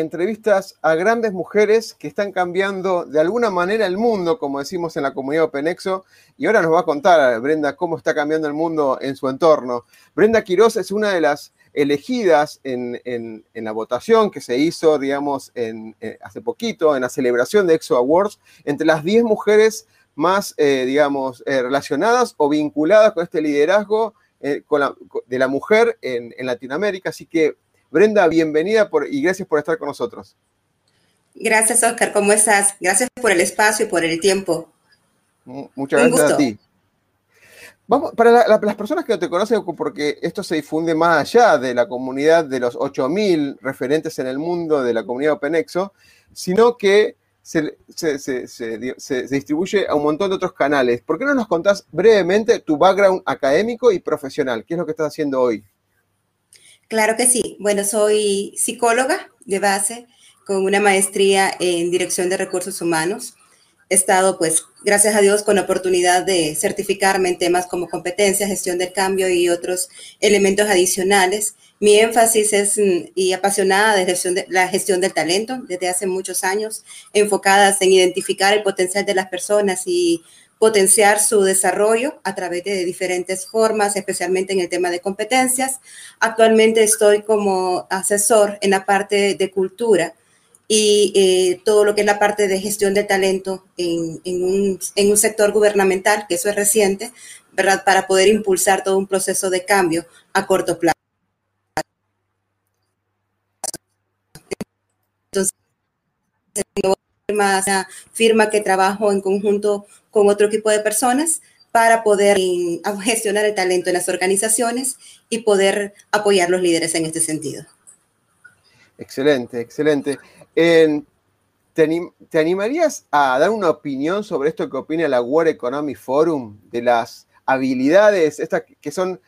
entrevistas a grandes mujeres que están cambiando de alguna manera el mundo, como decimos en la comunidad OpenExo, y ahora nos va a contar Brenda cómo está cambiando el mundo en su entorno. Brenda Quiroz es una de las elegidas en, la votación que se hizo, digamos, eh, hace poquito, en la celebración de Exo Awards, entre las 10 mujeres más, eh, digamos, eh, relacionadas o vinculadas con este liderazgo de la mujer en Latinoamérica. Así que Brenda, bienvenida y gracias por estar con nosotros. Gracias, Oscar. ¿Cómo estás? Gracias por el espacio y por el tiempo. Muchas gracias a ti. Vamos, para las personas que no te conocen, porque esto se difunde más allá de la comunidad de los 8.000 referentes en el mundo de la comunidad OpenExo, sino que se, se, distribuye a un montón de otros canales. ¿Por qué no nos contás brevemente tu background académico y profesional? ¿Qué es lo que estás haciendo hoy? Claro que sí. Bueno, soy psicóloga de base con una maestría en dirección de recursos humanos. He estado, pues, gracias a Dios, con la oportunidad de certificarme en temas como competencia, gestión del cambio y otros elementos adicionales. Mi énfasis es mm, y apasionada de, de la gestión del talento desde hace muchos años, enfocadas en identificar el potencial de las personas y potenciar su desarrollo a través de diferentes formas, especialmente en el tema de competencias. Actualmente estoy como asesor en la parte de cultura y eh, todo lo que es la parte de gestión de talento en, un, en, un, sector gubernamental, que eso es reciente, ¿verdad? Para poder impulsar todo un proceso de cambio a corto plazo. Entonces, una firma que trabajo en conjunto con otro equipo de personas para poder gestionar el talento en las organizaciones y poder apoyar los líderes en este sentido. Excelente, excelente. ¿te, animarías a dar una opinión sobre esto que opina la World Economic Forum, de las habilidades estas que son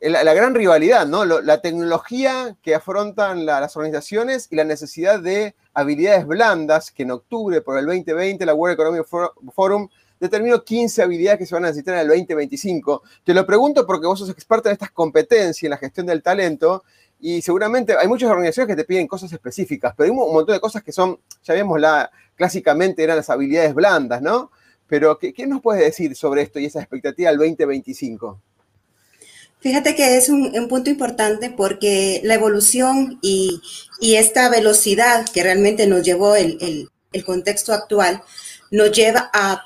la, gran rivalidad, ¿no? la tecnología que afrontan las organizaciones y la necesidad de habilidades blandas, que en octubre por el 2020 la World Economic Forum determinó 15 habilidades que se van a necesitar en el 2025. Te lo pregunto porque vos sos experta en estas competencias, en la gestión del talento, y seguramente hay muchas organizaciones que te piden cosas específicas, pero hay un montón de cosas que son, ya vemos, la, clásicamente eran las habilidades blandas, ¿no? Pero, ¿qué, ¿qué, nos puedes decir sobre esto y esa expectativa del 2025? Fíjate que es un, punto importante porque la evolución y, esta velocidad que realmente nos llevó el, contexto actual nos lleva a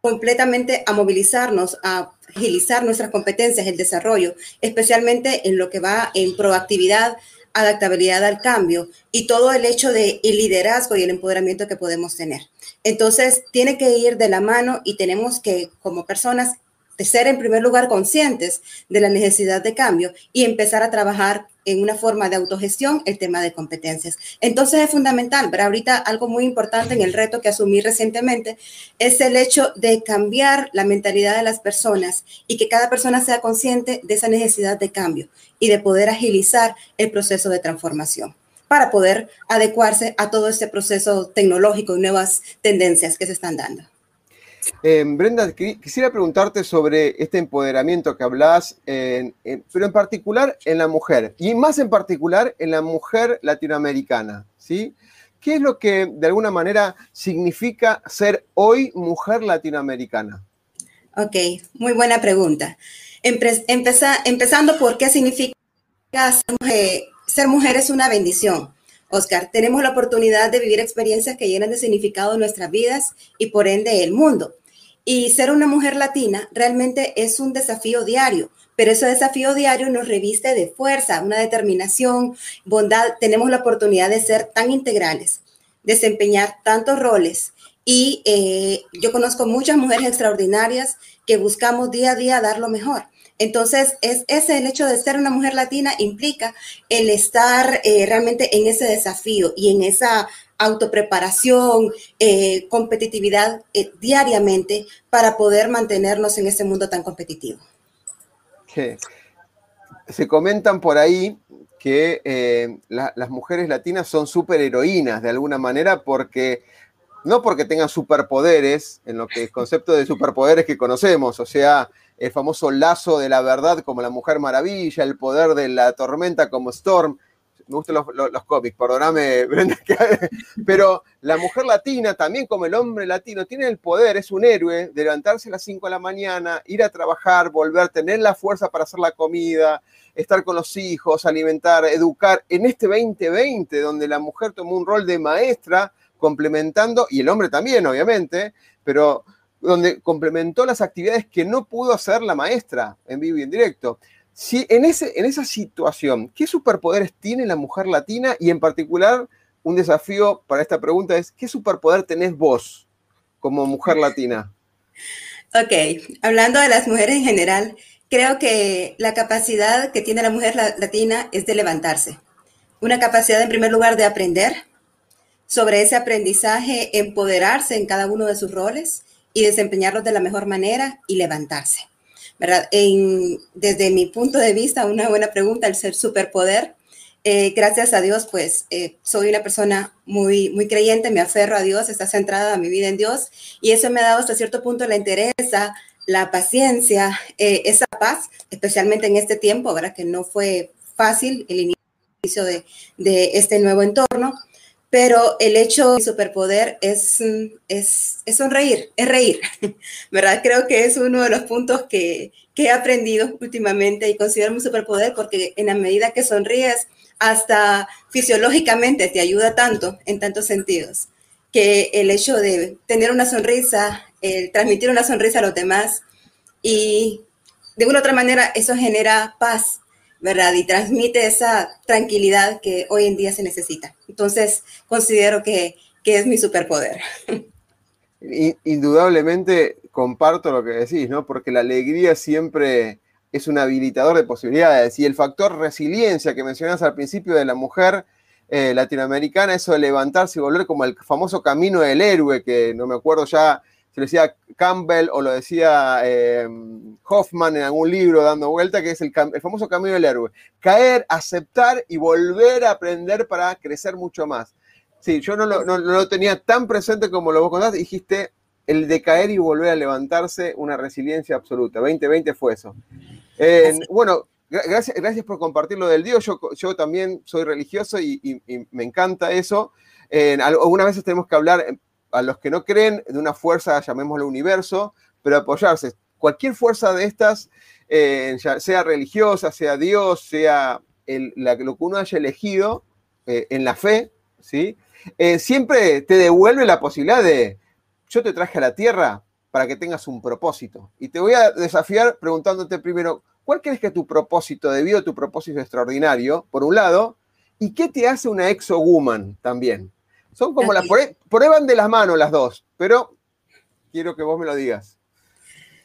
completamente a movilizarnos, a agilizar nuestras competencias, el desarrollo, especialmente en lo que va en proactividad, adaptabilidad al cambio y todo el hecho de liderazgo y el empoderamiento que podemos tener. Entonces, tiene que ir de la mano y tenemos que, como personas, de ser en primer lugar conscientes de la necesidad de cambio y empezar a trabajar en una forma de autogestión el tema de competencias. Entonces es fundamental, pero ahorita algo muy importante en el reto que asumí recientemente es el hecho de cambiar la mentalidad de las personas y que cada persona sea consciente de esa necesidad de cambio y de poder agilizar el proceso de transformación para poder adecuarse a todo este proceso tecnológico y nuevas tendencias que se están dando. Eh, Brenda, quisiera preguntarte sobre este empoderamiento que hablas, pero en particular en la mujer, y más en particular en la mujer latinoamericana, ¿sí? ¿Qué es lo que de alguna manera significa ser hoy mujer latinoamericana? Ok, muy buena pregunta. empezando por qué significa ser mujer es una bendición. Oscar, tenemos la oportunidad de vivir experiencias que llenan de significado nuestras vidas y por ende el mundo. Y ser una mujer latina realmente es un desafío diario, pero ese desafío diario nos reviste de fuerza, una determinación, bondad. Tenemos la oportunidad de ser tan integrales, desempeñar tantos roles. Y eh, yo conozco muchas mujeres extraordinarias que buscamos día a día dar lo mejor. Entonces, es ese el hecho de ser una mujer latina implica el estar eh, realmente en ese desafío y en esa autopreparación, eh, competitividad eh, diariamente para poder mantenernos en este mundo tan competitivo. Se comentan por ahí que las mujeres latinas son superheroínas de alguna manera porque no porque tengan superpoderes, en lo que es concepto de superpoderes que conocemos, o sea, el famoso lazo de la verdad como la Mujer Maravilla, el poder de la tormenta como Storm. Me gustan los, cómics, perdóname, Brenda, pero la mujer latina, también como el hombre latino, tiene el poder, es un héroe de levantarse a las 5 de la mañana, ir a trabajar, volver, tener la fuerza para hacer la comida, estar con los hijos, alimentar, educar. En este 2020, donde la mujer tomó un rol de maestra, complementando, y el hombre también, obviamente, pero donde complementó las actividades que no pudo hacer la maestra en vivo y en directo. Si en, ese, en esa situación, ¿qué superpoderes tiene la mujer latina? Y en particular, un desafío para esta pregunta es, ¿qué superpoder tenés vos como mujer latina? Ok, hablando de las mujeres en general, creo que la capacidad que tiene la mujer latina es de levantarse. Una capacidad, en primer lugar, de aprender, sobre ese aprendizaje, empoderarse en cada uno de sus roles y desempeñarlos de la mejor manera y levantarse. ¿verdad? desde mi punto de vista, una buena pregunta, el ser superpoder. Eh, gracias a Dios, pues eh, soy una persona muy, muy creyente, me aferro a Dios, está centrada mi vida en Dios y eso me ha dado hasta cierto punto la interés, la paciencia, eh, esa paz, especialmente en este tiempo, ¿verdad? Que no fue fácil el inicio de, de este nuevo entorno, pero el hecho de superpoder es, es, es, sonreír, es reír, ¿verdad? Creo que es uno de los puntos que, que he aprendido últimamente y considero mi superpoder porque en la medida que sonríes, hasta fisiológicamente te ayuda tanto en tantos sentidos, que el hecho de tener una sonrisa, el transmitir una sonrisa a los demás y de una u otra manera eso genera paz, ¿verdad? Y transmite esa tranquilidad que hoy en día se necesita. Entonces, considero que, es mi superpoder. Indudablemente comparto lo que decís, ¿no? Porque la alegría siempre es un habilitador de posibilidades y el factor resiliencia que mencionas al principio de la mujer eh, latinoamericana, eso de levantarse y volver como el famoso camino del héroe, que no me acuerdo ya lo decía Campbell o lo decía em, Hoffman en algún libro dando vuelta, que es el, famoso camino del héroe. Caer, aceptar y volver a aprender para crecer mucho más. Sí, yo no lo, tenía tan presente como lo vos contaste, dijiste el de caer y volver a levantarse, una resiliencia absoluta. 2020 fue eso. bueno, gracias, gracias por compartir lo del Dios. Yo, yo también soy religioso y, me encanta eso. algunas veces tenemos que hablar a los que no creen de una fuerza, llamémoslo universo, pero apoyarse. Cualquier fuerza de estas, eh, sea religiosa, sea Dios, sea lo que uno haya elegido eh, en la fe, ¿sí? Eh, siempre te devuelve la posibilidad de, yo te traje a la tierra para que tengas un propósito. Y te voy a desafiar preguntándote primero, ¿cuál crees que es tu propósito debido a tu propósito extraordinario, por un lado? ¿Y qué te hace una exo-woman también? Son como las, van de las manos las dos, pero quiero que vos me lo digas.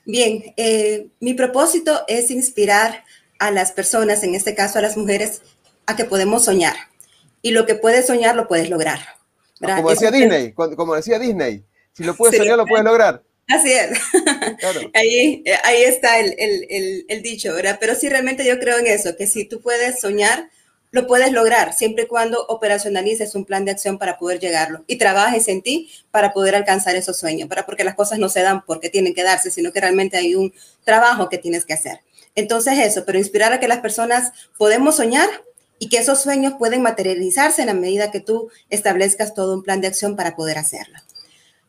Bien, eh, mi propósito es inspirar a las personas, en este caso a las mujeres, a que podemos soñar. Y lo que puedes soñar lo puedes lograr. Como decía Disney, como decía Disney, si lo puedes soñar lo puedes lograr. Así es. Ahí, eh, ahí está el, el, el, dicho, ¿verdad? Pero sí, realmente yo creo en eso, que si tú puedes soñar, lo puedes lograr siempre y cuando operacionalices un plan de acción para poder llegarlo y trabajes en ti para poder alcanzar esos sueños, para porque las cosas no se dan porque tienen que darse, sino que realmente hay un trabajo que tienes que hacer. Entonces eso, pero inspirar a que las personas podemos soñar y que esos sueños pueden materializarse en la medida que tú establezcas todo un plan de acción para poder hacerlo.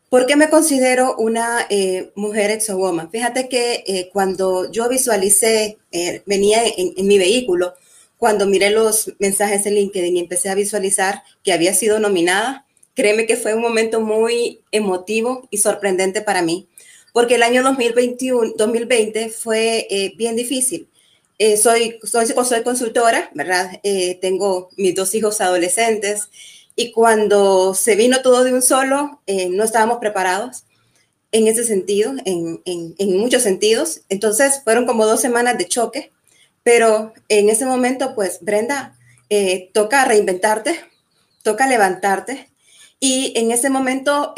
¿Por qué me considero una eh, mujer exowoma? Fíjate que eh, cuando yo visualicé, eh, venía en mi vehículo, cuando miré los mensajes en LinkedIn y empecé a visualizar que había sido nominada, créeme que fue un momento muy emotivo y sorprendente para mí, porque el año 2021, 2020 fue eh, bien difícil. Eh, soy, soy, soy, consultora, ¿verdad? Eh, tengo mis dos hijos adolescentes y cuando se vino todo de un solo, no estábamos preparados en ese sentido, en, en, en, muchos sentidos. Entonces fueron como dos semanas de choque, pero en ese momento, pues Brenda, toca reinventarte, toca levantarte. Y en ese momento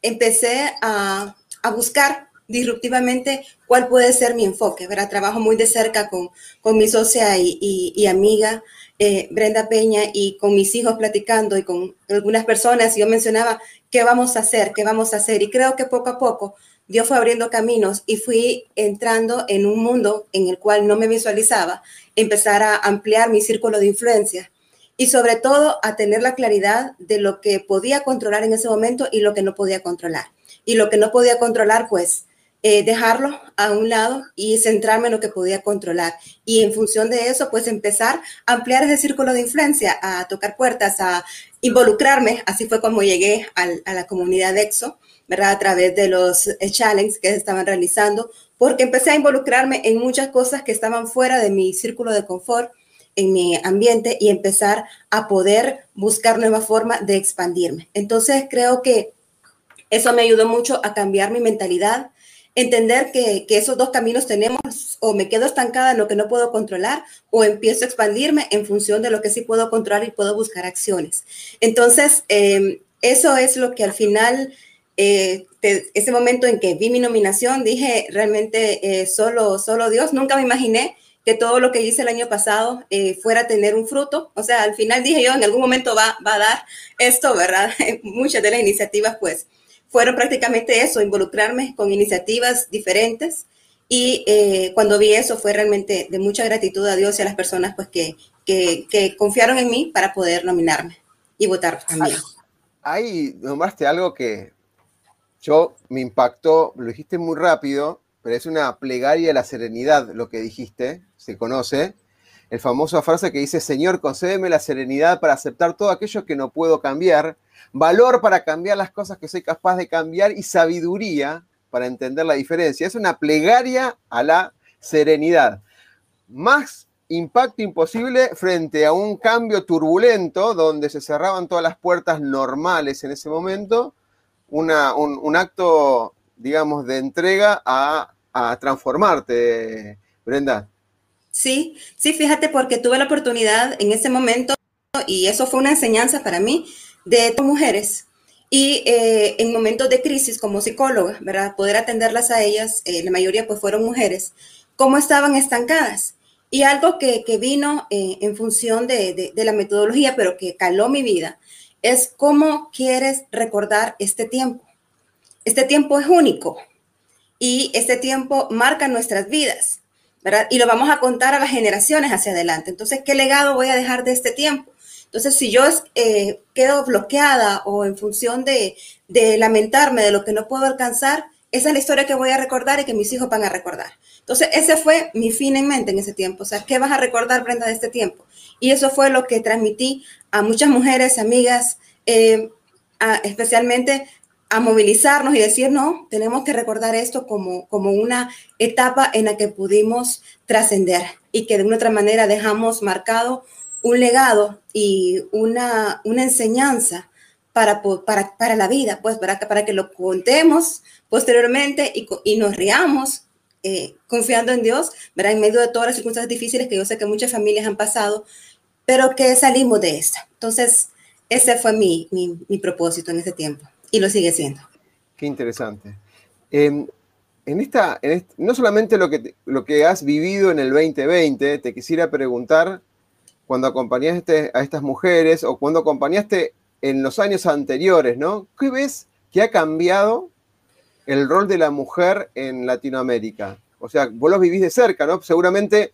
empecé a, a buscar disruptivamente cuál puede ser mi enfoque. ¿verdad? Trabajo muy de cerca con, con mi socia y, y, amiga eh, Brenda Peña y con mis hijos platicando y con algunas personas. Yo mencionaba qué vamos a hacer, qué vamos a hacer. Y creo que poco a poco Dios fue abriendo caminos y fui entrando en un mundo en el cual no me visualizaba, empezar a ampliar mi círculo de influencia y sobre todo a tener la claridad de lo que podía controlar en ese momento y lo que no podía controlar y lo que no podía controlar, pues eh, dejarlo a un lado y centrarme en lo que podía controlar. Y en función de eso, pues empezar a ampliar ese círculo de influencia, a tocar puertas, a involucrarme. Así fue como llegué a la comunidad de EXO, ¿verdad? A través de los eh, challenges que estaban realizando, porque empecé a involucrarme en muchas cosas que estaban fuera de mi círculo de confort en mi ambiente y empezar a poder buscar nuevas formas de expandirme. Entonces creo que eso me ayudó mucho a cambiar mi mentalidad, entender que, esos dos caminos tenemos, o me quedo estancada en lo que no puedo controlar, o empiezo a expandirme en función de lo que sí puedo controlar y puedo buscar acciones. Entonces, em, eso es lo que al final, eh, ese momento en que vi mi nominación, dije, realmente eh, solo, solo Dios, nunca me imaginé que todo lo que hice el año pasado eh, fuera a tener un fruto. O sea, al final dije yo, en algún momento va, va a dar esto, ¿verdad? Muchas de las iniciativas, pues, fueron prácticamente eso, involucrarme con iniciativas diferentes. Y eh, cuando vi eso fue realmente de mucha gratitud a Dios y a las personas pues, que, que, confiaron en mí para poder nominarme y votar también. Ahí nombraste algo que yo me impactó, lo dijiste muy rápido, pero es una plegaria de la serenidad lo que dijiste, se conoce. El famoso frase que dice, Señor, concédeme la serenidad para aceptar todo aquello que no puedo cambiar valor para cambiar las cosas que soy capaz de cambiar y sabiduría para entender la diferencia. Es una plegaria a la serenidad. Más impacto imposible frente a un cambio turbulento donde se cerraban todas las puertas normales en ese momento, una, un, acto, digamos, de entrega a, a transformarte, Brenda. Sí, sí, fíjate, porque tuve la oportunidad en ese momento y eso fue una enseñanza para mí de mujeres y eh, en momentos de crisis como psicóloga, ¿verdad? Poder atenderlas a ellas, eh, la mayoría pues fueron mujeres, cómo estaban estancadas. Y algo que, vino eh, en función de, de, la metodología, pero que caló mi vida, es cómo quieres recordar este tiempo. Este tiempo es único y este tiempo marca nuestras vidas. Y lo vamos a contar a las generaciones hacia adelante. Entonces, ¿qué legado voy a dejar de este tiempo? Entonces, si yo eh, quedo bloqueada o en función de, lamentarme de lo que no puedo alcanzar, esa es la historia que voy a recordar y que mis hijos van a recordar. Entonces, ese fue mi fin en mente en ese tiempo. O sea, ¿qué vas a recordar, Brenda, de este tiempo? Y eso fue lo que transmití a muchas mujeres, amigas, eh, especialmente a movilizarnos y decir, no, tenemos que recordar esto como, como una etapa en la que pudimos trascender y que de una otra manera dejamos marcado un legado y una, una enseñanza para, para, para, la vida, pues para, para que lo contemos posteriormente y, y nos riamos eh, confiando en Dios, ¿verdad? en medio de todas las circunstancias difíciles que yo sé que muchas familias han pasado, pero que salimos de esta. Entonces, ese fue mi, mi, propósito en ese tiempo y lo sigue siendo. Qué interesante. en esta, no solamente lo que, lo que has vivido en el 2020, te quisiera preguntar cuando acompañaste a estas mujeres o cuando acompañaste en los años anteriores, ¿no? ¿Qué ves que ha cambiado el rol de la mujer en Latinoamérica? O sea, vos los vivís de cerca, ¿no? Seguramente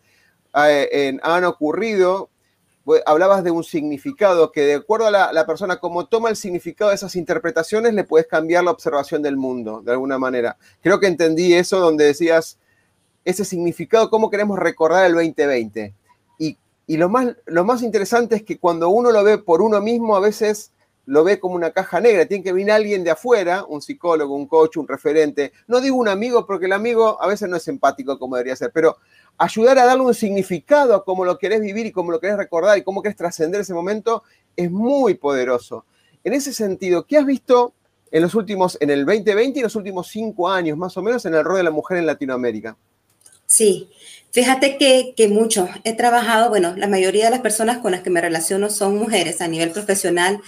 eh, han ocurrido, hablabas de un significado que de acuerdo a la, persona, como toma el significado de esas interpretaciones, le puedes cambiar la observación del mundo, de alguna manera. Creo que entendí eso donde decías ese significado, cómo queremos recordar el 2020. Y lo más interesante es que cuando uno lo ve por uno mismo, a veces lo ve como una caja negra. Tiene que venir alguien de afuera, un psicólogo, un coach, un referente. No digo un amigo porque el amigo a veces no es empático como debería ser, pero ayudar a darle un significado a cómo lo querés vivir y cómo lo querés recordar y cómo querés trascender ese momento es muy poderoso. En ese sentido, ¿qué has visto en los últimos, en el 2020 y los últimos cinco años, más o menos, en el rol de la mujer en Latinoamérica? Sí, fíjate que, que mucho. He trabajado, bueno, la mayoría de las personas con las que me relaciono son mujeres a nivel profesional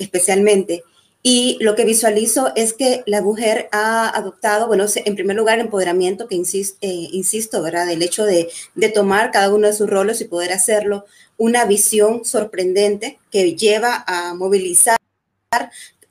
especialmente. Y lo que visualizo es que la mujer ha adoptado, bueno, en primer lugar, empoderamiento, que insisto, eh, insisto ¿verdad? El hecho de, de, tomar cada uno de sus roles y poder hacerlo, una visión sorprendente que lleva a movilizar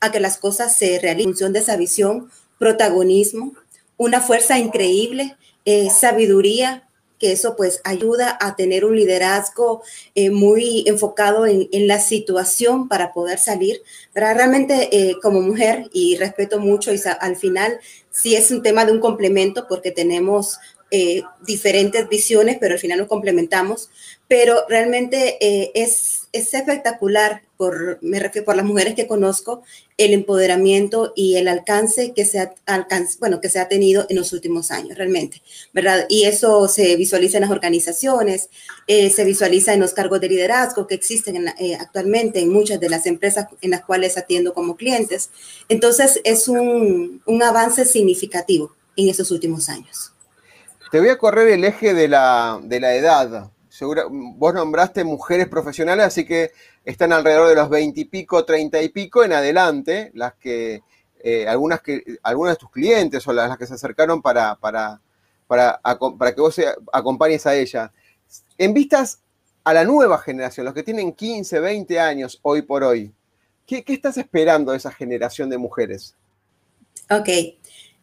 a que las cosas se realicen en función de esa visión, protagonismo, una fuerza increíble, eh, sabiduría, que eso pues ayuda a tener un liderazgo eh, muy enfocado en, la situación para poder salir. Pero realmente eh, como mujer, y respeto mucho, y al final sí es un tema de un complemento porque tenemos eh, diferentes visiones, pero al final nos complementamos. Pero realmente eh, es, es espectacular, por, me refiero por las mujeres que conozco, el empoderamiento y el alcance que se ha, alcance, bueno, que se ha tenido en los últimos años, realmente, ¿verdad? Y eso se visualiza en las organizaciones, eh, se visualiza en los cargos de liderazgo que existen actualmente en muchas de las empresas en las cuales atiendo como clientes. Entonces, es un, un avance significativo en esos últimos años. Te voy a correr el eje de la, de la edad. vos nombraste mujeres profesionales, así que están alrededor de los 20 y pico, 30 y pico en adelante, las que, eh, algunas que, algunas de tus clientes o las, que se acercaron para, para, para, para que vos acompañes a ella. En vistas a la nueva generación, los que tienen 15, 20 años hoy por hoy, ¿qué, qué estás esperando de esa generación de mujeres? Ok,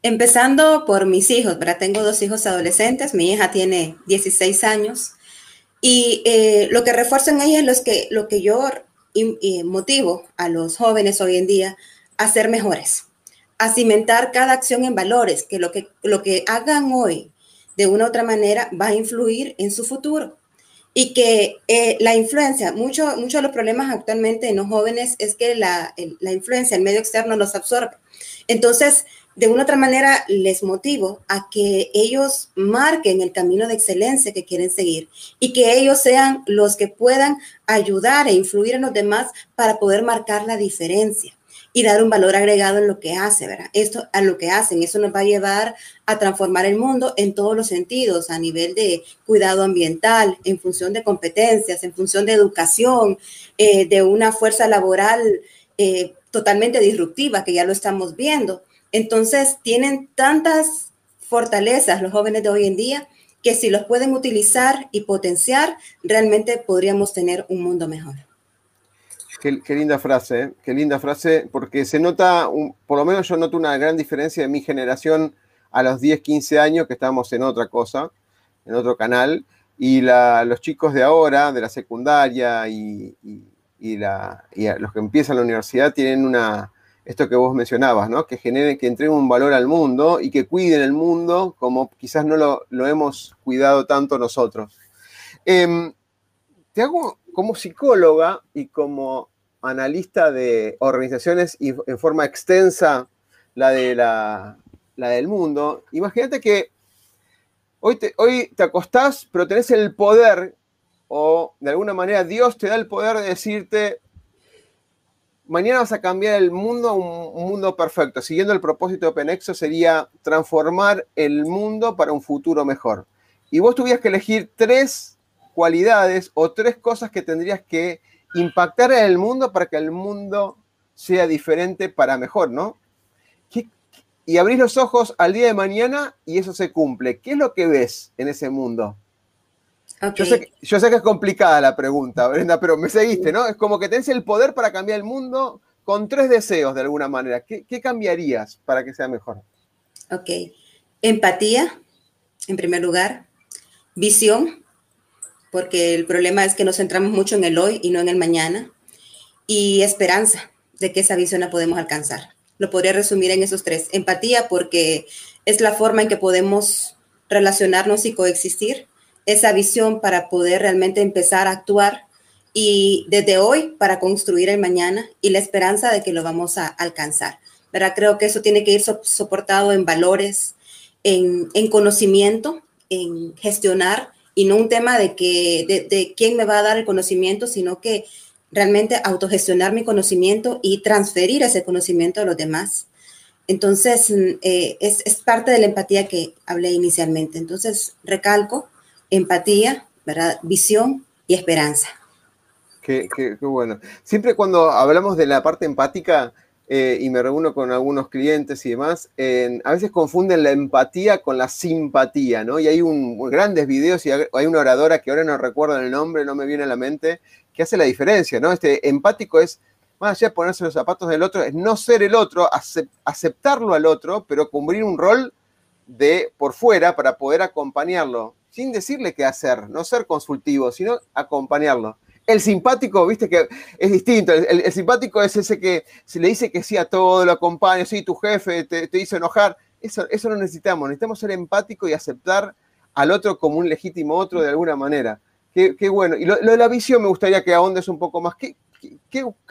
Empezando por mis hijos, ¿verdad? Tengo dos hijos adolescentes, mi hija tiene 16 años y eh, lo que refuerzo en ella es lo que, lo que yo motivo a los jóvenes hoy en día a ser mejores, a cimentar cada acción en valores, que lo que, lo que hagan hoy de una u otra manera va a influir en su futuro. Y que eh, la influencia, muchos mucho de los problemas actualmente en los jóvenes es que la, la influencia, el medio externo los absorbe. Entonces, de una otra manera les motivo a que ellos marquen el camino de excelencia que quieren seguir y que ellos sean los que puedan ayudar e influir en los demás para poder marcar la diferencia y dar un valor agregado en lo que hace, ¿verdad? Esto a lo que hacen, eso nos va a llevar a transformar el mundo en todos los sentidos, a nivel de cuidado ambiental, en función de competencias, en función de educación, eh, de una fuerza laboral eh, totalmente disruptiva, que ya lo estamos viendo entonces, tienen tantas fortalezas los jóvenes de hoy en día que si los pueden utilizar y potenciar, realmente podríamos tener un mundo mejor. Qué, linda frase, ¿eh? qué linda frase, porque se nota, por lo menos yo noto una gran diferencia de mi generación a los 10, 15 años, que estamos en otra cosa, en otro canal, y los chicos de ahora, de la secundaria y los que empiezan la universidad, tienen una, esto que vos mencionabas, ¿no? Que generen, que entreguen un valor al mundo y que cuiden el mundo como quizás no lo, hemos cuidado tanto nosotros. Em, te hago como psicóloga y como analista de organizaciones y en forma extensa la, de la, del mundo, imagínate que hoy te, hoy te acostás, pero tenés el poder, o de alguna manera Dios te da el poder de decirte, mañana vas a cambiar el mundo a un, mundo perfecto. Siguiendo el propósito de Penexo sería transformar el mundo para un futuro mejor. Y vos tuvieras que elegir tres cualidades o tres cosas que tendrías que impactar en el mundo para que el mundo sea diferente para mejor, ¿no? y abrís los ojos al día de mañana y eso se cumple. ¿Qué es lo que ves en ese mundo? Yo, sé, que es complicada la pregunta, Brenda, pero me seguiste, ¿no? Es como que tenés el poder para cambiar el mundo con tres deseos de alguna manera. ¿Qué, cambiarías para que sea mejor? Ok. Empatía, en primer lugar. Visión, porque el problema es que nos centramos mucho en el hoy y no en el mañana. Y esperanza de que esa visión la podemos alcanzar. Lo podría resumir en esos tres. Empatía, porque es la forma en que podemos relacionarnos y coexistir esa visión para poder realmente empezar a actuar y desde hoy para construir el mañana y la esperanza de que lo vamos a alcanzar. ¿verdad? Creo que eso tiene que ir soportado en valores, en, en, conocimiento, en gestionar y no un tema de, que, de, quién me va a dar el conocimiento, sino que realmente autogestionar mi conocimiento y transferir ese conocimiento a los demás. Entonces, mm, eh, es, parte de la empatía que hablé inicialmente. Entonces, recalco, empatía, ¿verdad? visión y esperanza. Qué, qué, qué bueno. Siempre cuando hablamos de la parte empática, eh, y me reúno con algunos clientes y demás, a veces confunden la empatía con la simpatía, ¿no? Y hay un, grandes videos y hay una oradora que ahora no recuerdo el nombre, no me viene a la mente, que hace la diferencia, ¿no? Este empático es, más allá de ponerse los zapatos del otro, es no ser el otro, aceptarlo al otro, pero cumplir un rol de por fuera para poder acompañarlo, sin decirle qué hacer, no ser consultivo, sino acompañarlo. El simpático, viste que es distinto. El, simpático es ese que se le dice que sí a todo, lo acompaña, sí, tu jefe te, te hizo enojar. Eso, eso no necesitamos. Necesitamos ser empático y aceptar al otro como un legítimo otro de alguna manera. Qué, bueno. Y lo, de la visión me gustaría que ahondes un poco más. ¿Qué,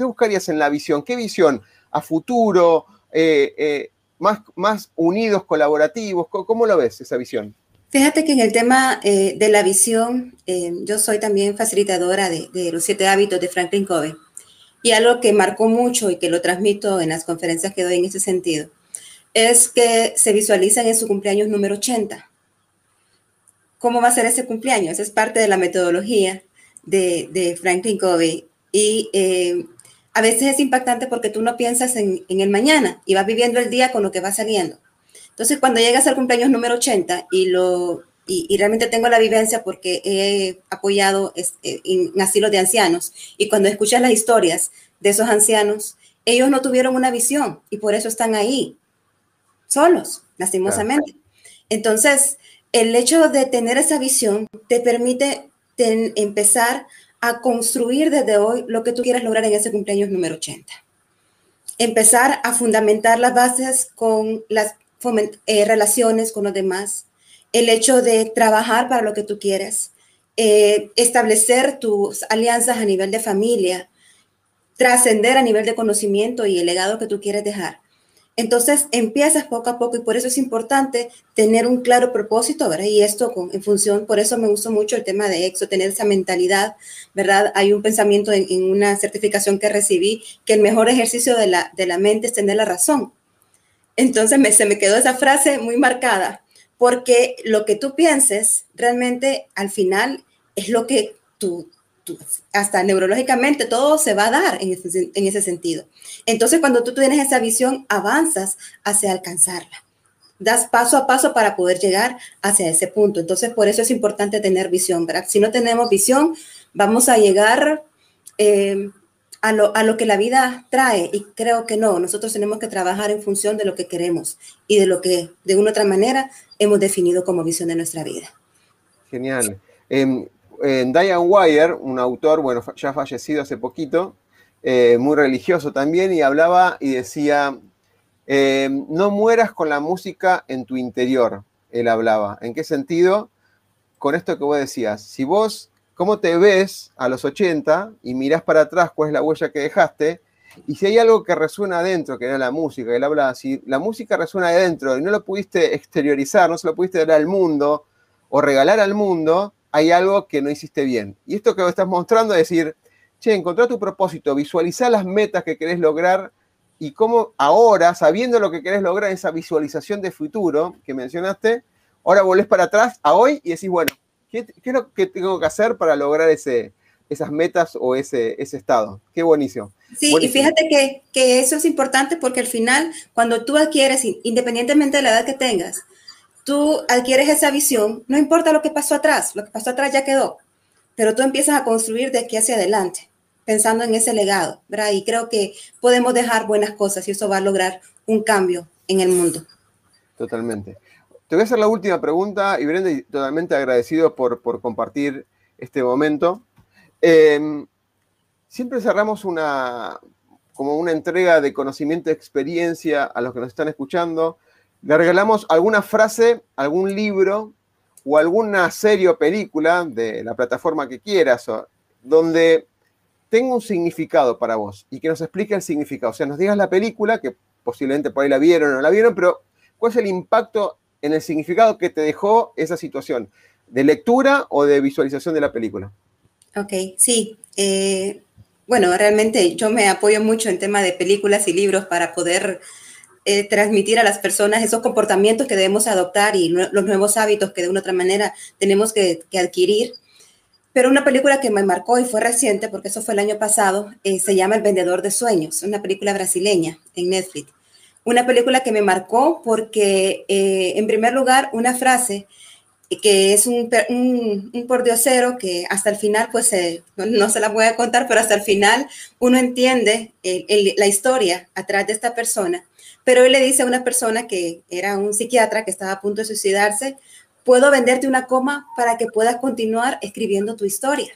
buscarías en la visión? ¿Qué visión? ¿A futuro? Eh, eh, más, ¿Más unidos, colaborativos? ¿Cómo, lo ves esa visión? Fíjate que en el tema eh, de la visión, yo soy también facilitadora de, de, los siete hábitos de Franklin Covey. Y algo que marcó mucho y que lo transmito en las conferencias que doy en ese sentido, es que se visualizan en su cumpleaños número 80 cómo va a ser ese cumpleaños. Esa es parte de la metodología de, Franklin Covey. Y eh, a veces es impactante porque tú no piensas en, el mañana y vas viviendo el día con lo que va saliendo. Entonces, cuando llegas al cumpleaños número 80 y, lo, y, realmente tengo la vivencia porque he apoyado eh, en asilos de ancianos y cuando escuchas las historias de esos ancianos, ellos no tuvieron una visión y por eso están ahí, solos, lastimosamente. Entonces, el hecho de tener esa visión te permite empezar a construir desde hoy lo que tú quieres lograr en ese cumpleaños número 80. Empezar a fundamentar las bases con las eh, relaciones con los demás, el hecho de trabajar para lo que tú quieres, eh, establecer tus alianzas a nivel de familia, trascender a nivel de conocimiento y el legado que tú quieres dejar. Entonces empiezas poco a poco y por eso es importante tener un claro propósito, ¿verdad? Y esto con, en función, por eso me gustó mucho el tema de EXO, tener esa mentalidad, ¿verdad? Hay un pensamiento en, una certificación que recibí que el mejor ejercicio de la, de la mente es tener la razón. Entonces me, se me quedó esa frase muy marcada, porque lo que tú pienses realmente al final es lo que tú, hasta neurológicamente todo se va a dar en ese, en ese sentido. Entonces, cuando tú tienes esa visión, avanzas hacia alcanzarla. Das paso a paso para poder llegar hacia ese punto. Entonces, por eso es importante tener visión, ¿verdad? Si no tenemos visión, vamos a llegar eh, a, lo, a lo que la vida trae y creo que no. Nosotros tenemos que trabajar en función de lo que queremos y de lo que de una u otra manera hemos definido como visión de nuestra vida. Genial. Eh, Diane Wire, un autor, bueno, ya fallecido hace poquito, eh, muy religioso también, y hablaba y decía, eh, no mueras con la música en tu interior, él hablaba. ¿En qué sentido? Con esto que vos decías, si vos, ¿cómo te ves a los 80 y mirás para atrás cuál es la huella que dejaste? Y si hay algo que resuena adentro, que era la música, él hablaba, si la música resuena adentro y no lo pudiste exteriorizar, no se lo pudiste dar al mundo o regalar al mundo, hay algo que no hiciste bien. Y esto que estás mostrando es decir, che, encontrá tu propósito, visualizá las metas que querés lograr y cómo ahora, sabiendo lo que querés lograr, esa visualización de futuro que mencionaste, ahora volvés para atrás a hoy y decís, bueno, ¿qué, es lo que tengo que hacer para lograr ese, esas metas o ese, ese estado? Qué buenísimo. Sí, y fíjate que, que eso es importante porque al final, cuando tú adquieres, independientemente de la edad que tengas, tú adquieres esa visión, no importa lo que pasó atrás, lo que pasó atrás ya quedó, pero tú empiezas a construir de aquí hacia adelante, pensando en ese legado, ¿verdad? Y creo que podemos dejar buenas cosas y eso va a lograr un cambio en el mundo. Totalmente. Te voy a hacer la última pregunta y Brenda, totalmente agradecido por, por compartir este momento. Em, siempre cerramos una, como una entrega de conocimiento y experiencia a los que nos están escuchando le regalamos alguna frase, algún libro o alguna serie o película de la plataforma que quieras, donde tenga un significado para vos y que nos explique el significado. O sea, nos digas la película, que posiblemente por ahí la vieron o no la vieron, pero ¿cuál es el impacto en el significado que te dejó esa situación? ¿De lectura o de visualización de la película? Ok, sí. Eh, bueno, realmente yo me apoyo mucho en tema de películas y libros para poder eh, transmitir a las personas esos comportamientos que debemos adoptar y los nuevos hábitos que de una otra manera tenemos que, adquirir. Pero una película que me marcó y fue reciente, porque eso fue el año pasado, eh, se llama El Vendedor de Sueños, una película brasileña en Netflix. Una película que me marcó porque, en primer lugar, una frase que es un, un, un pordiosero que hasta el final, pues no, se la voy a contar, pero hasta el final uno entiende la historia atrás de esta persona. Pero él le dice a una persona que era un psiquiatra que estaba a punto de suicidarse, puedo venderte una coma para que puedas continuar escribiendo tu historia.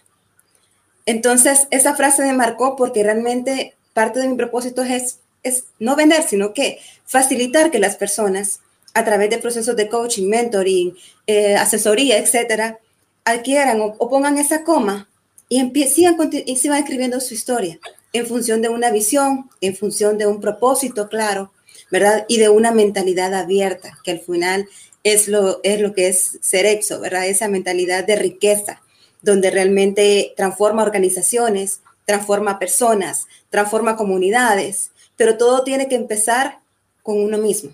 Entonces, esa frase me marcó porque realmente parte de mi propósito es, es no vender, sino que facilitar que las personas a través de procesos de coaching, mentoring, eh, asesoría, etcétera, adquieran o, pongan esa coma y, sigan, y sigan escribiendo su historia en función de una visión, en función de un propósito claro, ¿verdad? Y de una mentalidad abierta, que al final es lo, es lo que es Cerexo, ¿verdad? Esa mentalidad de riqueza, donde realmente transforma organizaciones, transforma personas, transforma comunidades, pero todo tiene que empezar con uno mismo.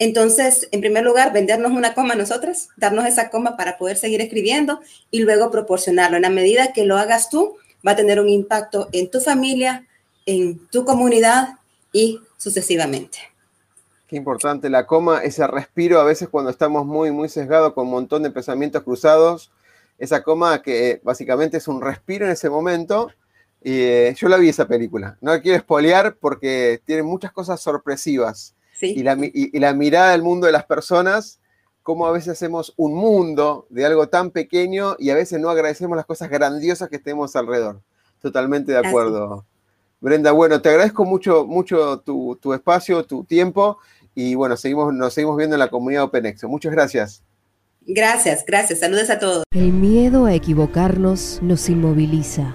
Entonces, en primer lugar, vendernos una coma a nosotras, darnos esa coma para poder seguir escribiendo y luego proporcionarlo. En la medida que lo hagas tú, va a tener un impacto en tu familia, en tu comunidad y sucesivamente. Qué importante la coma, ese respiro a veces cuando estamos muy, muy sesgados con un montón de pensamientos cruzados, esa coma que básicamente es un respiro en ese momento. Y, eh, yo la vi esa película, no la quiero espolear porque tiene muchas cosas sorpresivas y, la, mirada del mundo de las personas, cómo a veces hacemos un mundo de algo tan pequeño y a veces no agradecemos las cosas grandiosas que tenemos alrededor. Totalmente de acuerdo. Brenda, bueno, te agradezco mucho, mucho tu, espacio, tu tiempo y bueno, seguimos, nos seguimos viendo en la comunidad OpenExo. Muchas gracias. Gracias, gracias. Saludos a todos. El miedo a equivocarnos nos inmoviliza,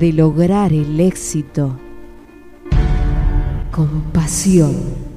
De lograr el éxito con pasión.